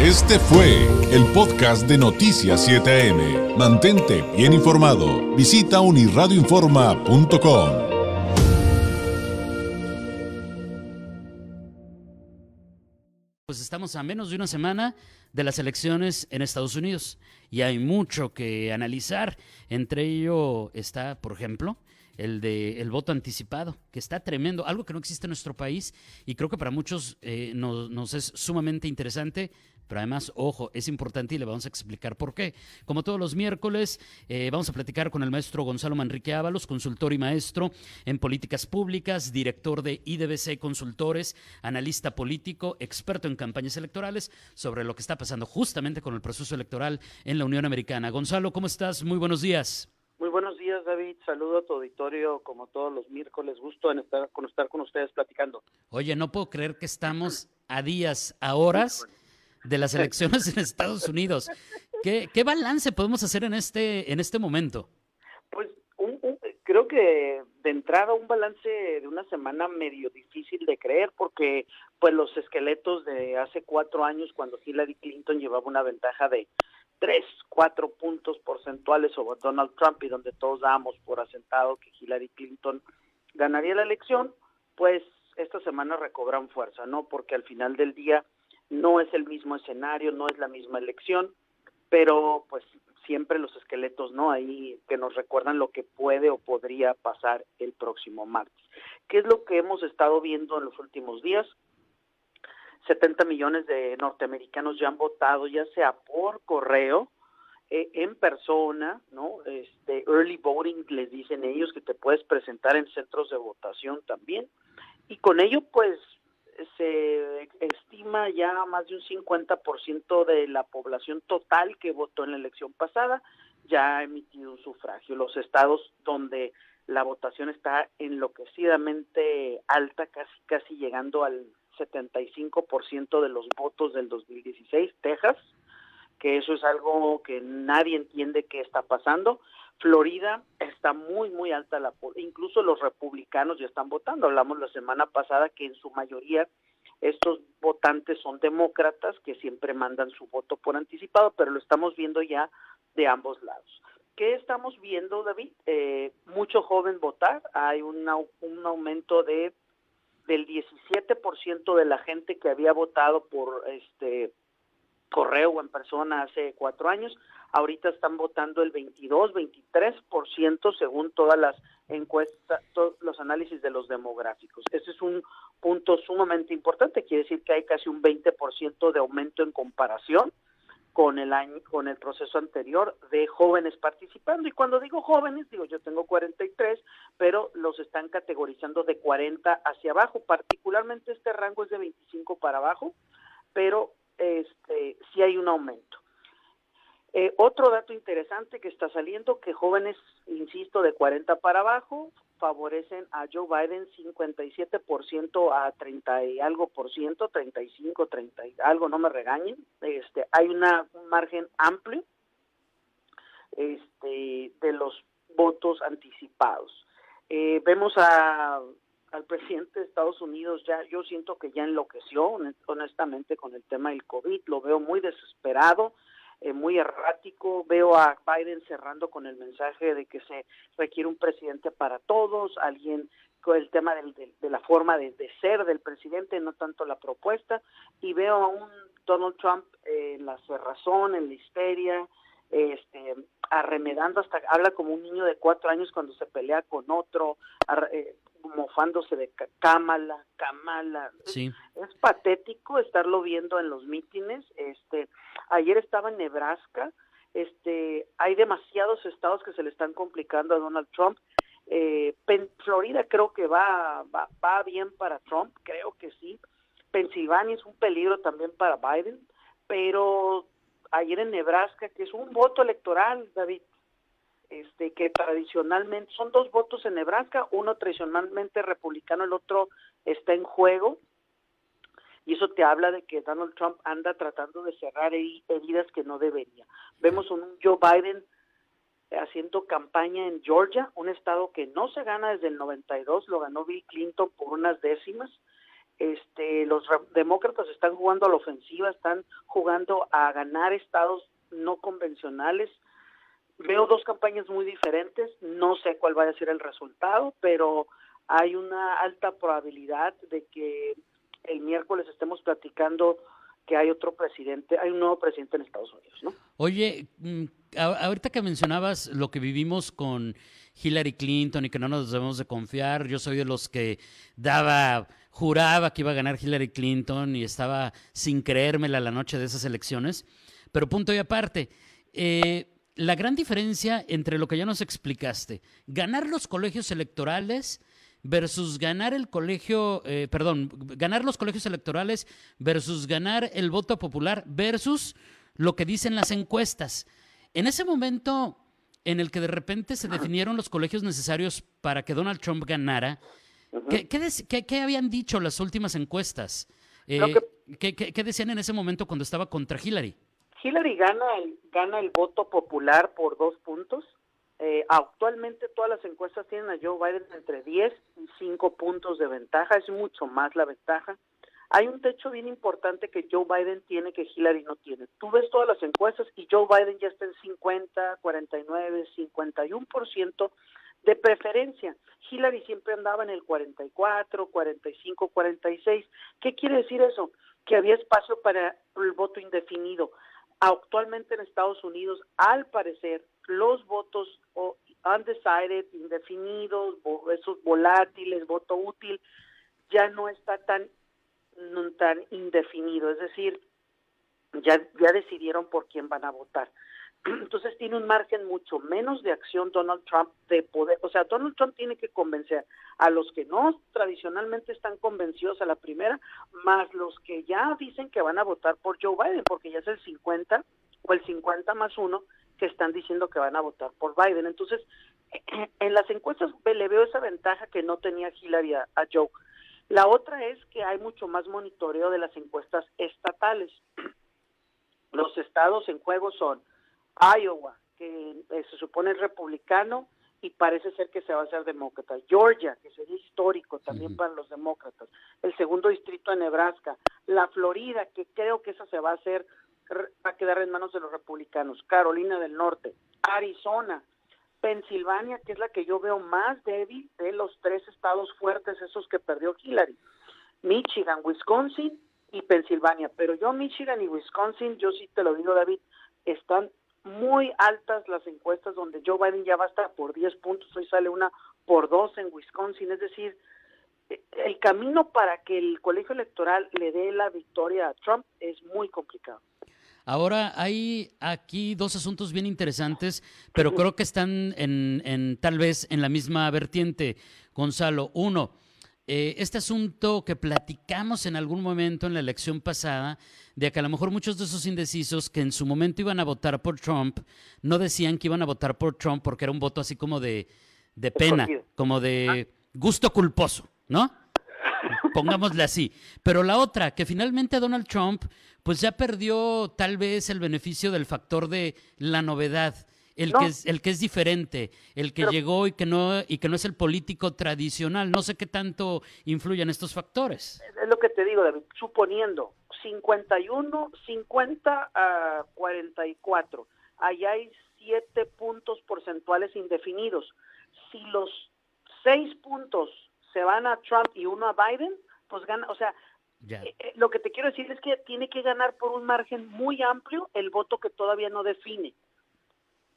Este fue el podcast de Noticias 7am. Mantente bien informado. Visita unirradioinforma.com. Pues estamos a menos de una semana de las elecciones en Estados Unidos y hay mucho que analizar. Entre ello está, por ejemplo, el de el voto anticipado, que está tremendo, algo que no existe en nuestro país y creo que para muchos eh, nos, nos, es sumamente interesante, pero además, ojo, es importante y le vamos a explicar por qué. Como todos los miércoles, eh, vamos a platicar con el maestro Gonzalo Manrique Ábalos, consultor y maestro en políticas públicas, director de IDBC Consultores, analista político, experto en campañas electorales, sobre lo que está pasando justamente con el proceso electoral en la Unión Americana. Gonzalo, ¿cómo estás? Muy buenos días. Muy buenos días, David. Saludo a tu auditorio como todos los miércoles. Gusto en estar con, estar con ustedes platicando. Oye, no puedo creer que estamos a días, a horas de las elecciones en Estados Unidos. ¿Qué, qué balance podemos hacer en este, en este momento? Pues un, un, creo que de entrada un balance de una semana medio difícil de creer porque pues los esqueletos de hace cuatro años cuando Hillary Clinton llevaba una ventaja de tres, cuatro puntos porcentuales sobre Donald Trump y donde todos dábamos por asentado que Hillary Clinton ganaría la elección, pues esta semana recobran fuerza, ¿no? Porque al final del día no es el mismo escenario, no es la misma elección, pero pues siempre los esqueletos, ¿no? Ahí que nos recuerdan lo que puede o podría pasar el próximo martes. ¿Qué es lo que hemos estado viendo en los últimos días? 70 millones de norteamericanos ya han votado, ya sea por correo, eh, en persona, ¿no? Este early voting les dicen ellos que te puedes presentar en centros de votación también. Y con ello pues se estima ya más de un 50% de la población total que votó en la elección pasada ya ha emitido un sufragio. Los estados donde la votación está enloquecidamente alta, casi casi llegando al 75% de los votos del 2016, Texas, que eso es algo que nadie entiende qué está pasando. Florida está muy, muy alta la incluso los republicanos ya están votando. Hablamos la semana pasada que en su mayoría estos votantes son demócratas que siempre mandan su voto por anticipado, pero lo estamos viendo ya de ambos lados. ¿Qué estamos viendo, David? Eh, mucho joven votar, hay una, un aumento de del 17% de la gente que había votado por este correo o en persona hace cuatro años, ahorita están votando el 22, 23% según todas las encuestas, todos los análisis de los demográficos. Ese es un punto sumamente importante, quiere decir que hay casi un 20% de aumento en comparación con el año con el proceso anterior de jóvenes participando y cuando digo jóvenes digo yo tengo 43 pero los están categorizando de 40 hacia abajo particularmente este rango es de 25 para abajo pero este sí hay un aumento eh, otro dato interesante que está saliendo que jóvenes insisto de 40 para abajo favorecen a Joe Biden 57% a 30 y algo por ciento, 35, 30 y algo, no me regañen. Este, hay una, un margen amplio este, de los votos anticipados. Eh, vemos a, al presidente de Estados Unidos ya, yo siento que ya enloqueció honestamente con el tema del COVID, lo veo muy desesperado, eh, muy errático. Veo a Biden cerrando con el mensaje de que se requiere un presidente para todos, alguien con el tema del, de, de, la forma de, de, ser del presidente, no tanto la propuesta, y veo a un Donald Trump eh, la cerrazón, en la histeria, este, arremedando hasta, habla como un niño de cuatro años cuando se pelea con otro, eh, mofándose de Kamala, Kamala. Sí. Es, es, patético estarlo viendo en los mítines. Este, ayer estaba en Nebraska. Este, hay demasiados estados que se le están complicando a Donald Trump. Eh, Florida creo que va, va, va bien para Trump, creo que sí. Pensilvania es un peligro también para Biden, pero ayer en Nebraska, que es un voto electoral, David, este, que tradicionalmente son dos votos en Nebraska, uno tradicionalmente republicano, el otro está en juego, y eso te habla de que Donald Trump anda tratando de cerrar heridas que no debería. Vemos un Joe Biden haciendo campaña en Georgia, un estado que no se gana desde el 92, lo ganó Bill Clinton por unas décimas, Este, los demócratas están jugando a la ofensiva, están jugando a ganar estados no convencionales. Veo dos campañas muy diferentes, no sé cuál vaya a ser el resultado, pero hay una alta probabilidad de que el miércoles estemos platicando que hay otro presidente, hay un nuevo presidente en Estados Unidos, ¿no? Oye, mm, ahorita que mencionabas lo que vivimos con Hillary Clinton y que no nos debemos de confiar, yo soy de los que daba, juraba que iba a ganar Hillary Clinton y estaba sin creérmela la noche de esas elecciones, pero punto y aparte, eh, la gran diferencia entre lo que ya nos explicaste, ganar los colegios electorales versus ganar el colegio, eh, perdón, ganar los colegios electorales versus ganar el voto popular versus lo que dicen las encuestas. En ese momento en el que de repente se definieron los colegios necesarios para que Donald Trump ganara, ¿qué, habían dicho las últimas encuestas? Eh, ¿qué, decían en ese momento cuando estaba contra Hillary? Hillary gana el, gana el voto popular por dos puntos eh, actualmente todas las encuestas tienen a Joe Biden entre 10 y 5 puntos de ventaja, es mucho más la ventaja. Hay un techo bien importante que Joe Biden tiene que Hillary no tiene. Tú ves todas las encuestas y Joe Biden ya está en 50, 49, 51% de preferencia. Hillary siempre andaba en el 44, 45, 46. ¿Qué quiere decir eso? Que había espacio para el voto indefinido. Actualmente en Estados Unidos, al parecer, los votos undecided, indefinidos, esos volátiles, voto útil, ya no está tan, tan indefinido, es decir, ya, ya decidieron por quién van a votar. Entonces tiene un margen mucho menos de acción Donald Trump de poder, o sea, Donald Trump tiene que convencer a los que no tradicionalmente están convencidos a la primera, más los que ya dicen que van a votar por Joe Biden, porque ya es el 50 o el 50 más uno que están diciendo que van a votar por Biden. Entonces, en las encuestas le veo esa ventaja que no tenía Hillary a, Joe. La otra es que hay mucho más monitoreo de las encuestas estatales. Los estados en juego son Iowa, que eh, se supone es republicano y parece ser que se va a hacer demócrata. Georgia, que sería histórico también para los demócratas. El segundo distrito de Nebraska. La Florida, que creo que esa se va a hacer va a quedar en manos de los republicanos. Carolina del Norte, Arizona, Pensilvania, que es la que yo veo más débil de los tres estados fuertes, esos que perdió Hillary. Michigan, Wisconsin y Pensilvania. Pero yo Michigan y Wisconsin, yo sí te lo digo David, están muy altas las encuestas donde Joe Biden ya va a estar por 10 puntos, hoy sale una por 2 en Wisconsin, es decir, el camino para que el colegio electoral le dé la victoria a Trump es muy complicado. Ahora hay aquí dos asuntos bien interesantes, pero creo que están en, tal vez en la misma vertiente, Gonzalo. Uno, eh, este asunto que platicamos en algún momento en la elección pasada, de que a lo mejor muchos de esos indecisos que en su momento iban a votar por Trump, no decían que iban a votar por Trump porque era un voto así como de, de pena, como de gusto culposo, ¿no? pongámosle así. Pero la otra, que finalmente Donald Trump, pues ya perdió tal vez el beneficio del factor de la novedad. El, que es, el que es diferente, el que llegó y que, no, y que no es el político tradicional. No sé qué tanto influyen estos factores. Es lo que te digo, David, suponiendo 51, 50 a 44, allá hay siete puntos porcentuales indefinidos. Si los seis puntos se van a Trump y uno a Biden, pues gana, o sea, eh, eh, lo que te quiero decir es que tiene que ganar por un margen muy amplio el voto que todavía no define.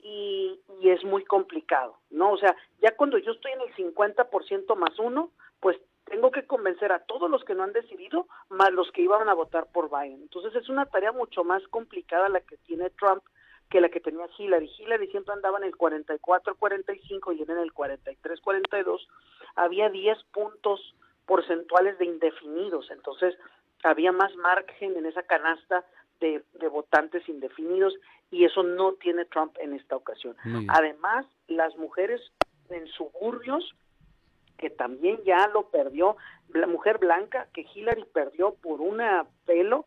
Y, y es muy complicado, ¿no? O sea, ya cuando yo estoy en el 50% más uno, pues tengo que convencer a todos los que no han decidido, más los que iban a votar por Biden. Entonces es una tarea mucho más complicada la que tiene Trump que la que tenía Hillary. Hillary siempre andaba en el 44-45 y en el 43-42 había 10 puntos porcentuales de indefinidos, entonces había más margen en esa canasta de, votantes indefinidos y eso no tiene Trump en esta ocasión. Además, las mujeres en suburbios, que también ya lo perdió, la mujer blanca que Hillary perdió por una pelo,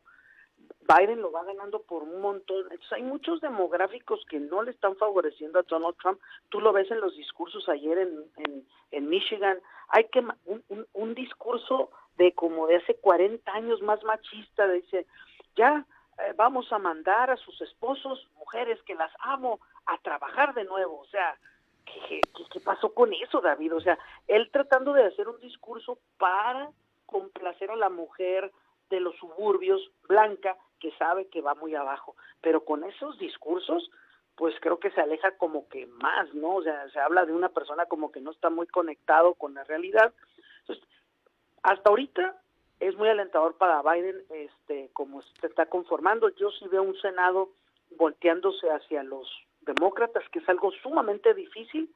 Biden lo va ganando por un montón. hay muchos demográficos que no le están favoreciendo a Donald Trump. Tú lo ves en los discursos ayer en, en, Michigan. Hay que un, un, discurso de como de hace 40 años más machista, dice, ya eh, vamos a mandar a sus esposos, mujeres que las amo, a trabajar de nuevo. O sea, ¿qué, qué, pasó con eso, David? O sea, él tratando de hacer un discurso para complacer a la mujer de los suburbios blanca que sabe que va muy abajo, pero con esos discursos pues creo que se aleja como que más, ¿no? O sea, se habla de una persona como que no está muy conectado con la realidad. Entonces, hasta ahorita es muy alentador para Biden, este, como se está conformando. Yo sí veo un Senado volteándose hacia los demócratas, que es algo sumamente difícil,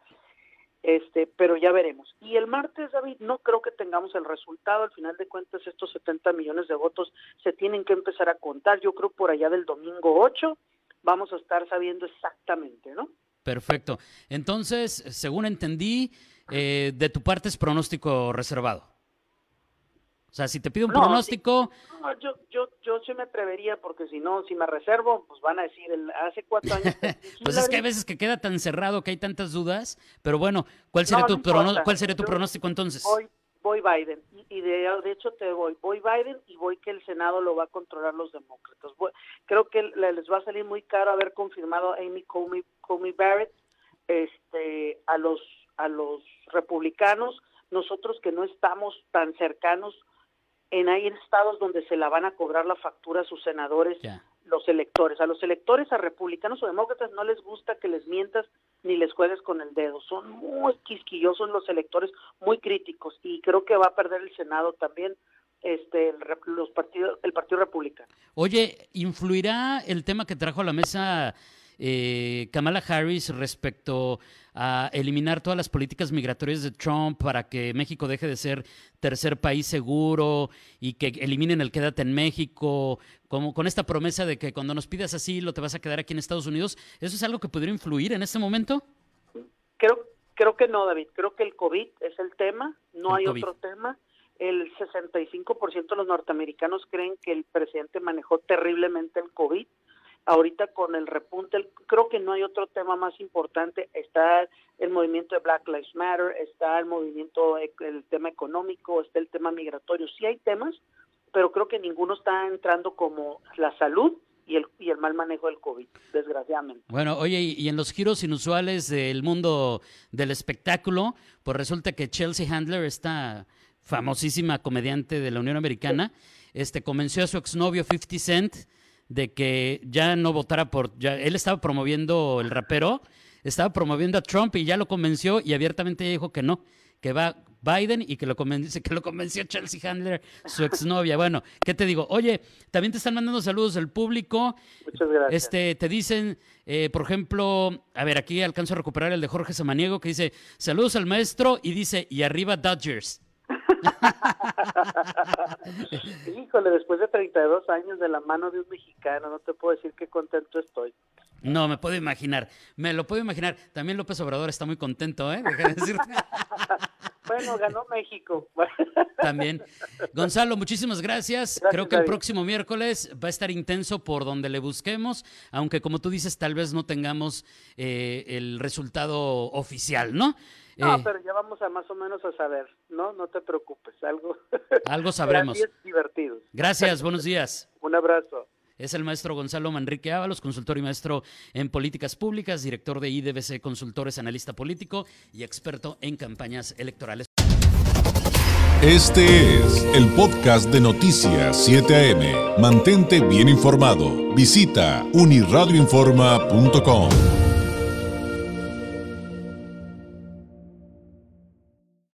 este, pero ya veremos. Y el martes, David, no creo que tengamos el resultado. Al final de cuentas, estos 70 millones de votos se tienen que empezar a contar. Yo creo por allá del domingo 8 vamos a estar sabiendo exactamente, ¿no? Perfecto. Entonces, según entendí, eh, de tu parte es pronóstico reservado. O sea, si te pido un pronóstico... no, yo, yo, yo sí me atrevería porque si no, si me reservo, pues van a decir, hace cuatro años... pues es que hay veces que queda tan cerrado que hay tantas dudas, pero bueno, ¿cuál sería, tu, ¿cuál sería tu pronóstico entonces? Voy, voy Biden, y de, de, hecho te voy, voy Biden y voy que el Senado lo va a controlar los demócratas. creo que les va a salir muy caro haber confirmado a Amy Comey, Comey Barrett este, a los a los republicanos, nosotros que no estamos tan cercanos en hay estados donde se la van a cobrar la factura a sus senadores, los electores. A los electores, a republicanos o demócratas, no les gusta que les mientas ni les juegues con el dedo. Son muy quisquillosos los electores, muy críticos, y creo que va a perder el Senado también este los partidos el Partido Republicano. Oye, ¿influirá el tema que trajo a la mesa eh, Kamala Harris respecto a eliminar todas las políticas migratorias de Trump para que México deje de ser tercer país seguro y que eliminen el quédate en México, como con esta promesa de que cuando nos pidas asilo te vas a quedar aquí en Estados Unidos, ¿eso es algo que podría influir en este momento? Creo, creo que no, David. Creo que el COVID es el tema, no hay otro tema. El 65% de los norteamericanos creen que el presidente manejó terriblemente el COVID ahorita con el repunte, creo que no hay otro tema más importante, está el movimiento de Black Lives Matter, está el movimiento, el tema económico, está el tema migratorio, sí hay temas, pero creo que ninguno está entrando como la salud y el, y el mal manejo del COVID, desgraciadamente. Bueno, oye, y en los giros inusuales del mundo del espectáculo, pues resulta que Chelsea Handler, esta famosísima comediante de la Unión Americana, este convenció a su exnovio 50 Cent de que ya no votara por... Ya, él estaba promoviendo, el rapero, estaba promoviendo a Trump y ya lo convenció y abiertamente dijo que no, que va Biden y que lo, convenció, que lo convenció Chelsea Handler, su exnovia. Bueno, ¿qué te digo? Oye, también te están mandando saludos del público. Muchas gracias. Este, te dicen, eh, por ejemplo, a ver, aquí alcanzo a recuperar el de Jorge Samaniego, que dice, saludos al maestro y dice, y arriba Dodgers. Híjole, después de 32 años de la mano de un mexicano, no te puedo decir qué contento estoy. No, me puedo imaginar, me lo puedo imaginar. También López Obrador está muy contento, ¿eh? bueno, ganó México. También. Gonzalo, muchísimas gracias. Creo que el próximo miércoles va a estar intenso por donde le busquemos, aunque como tú dices, tal vez no tengamos eh, el resultado oficial, ¿no? No, eh, pero ya vamos a más o menos a saber, ¿no? No te preocupes, algo. Algo sabremos. divertidos. Gracias, buenos días. Un abrazo. Es el maestro Gonzalo Manrique Ábalos, consultor y maestro en políticas públicas, director de IDBC Consultores, analista político y experto en campañas electorales. Este es el podcast de Noticias 7 AM. Mantente bien informado. Visita uniradioinforma.com.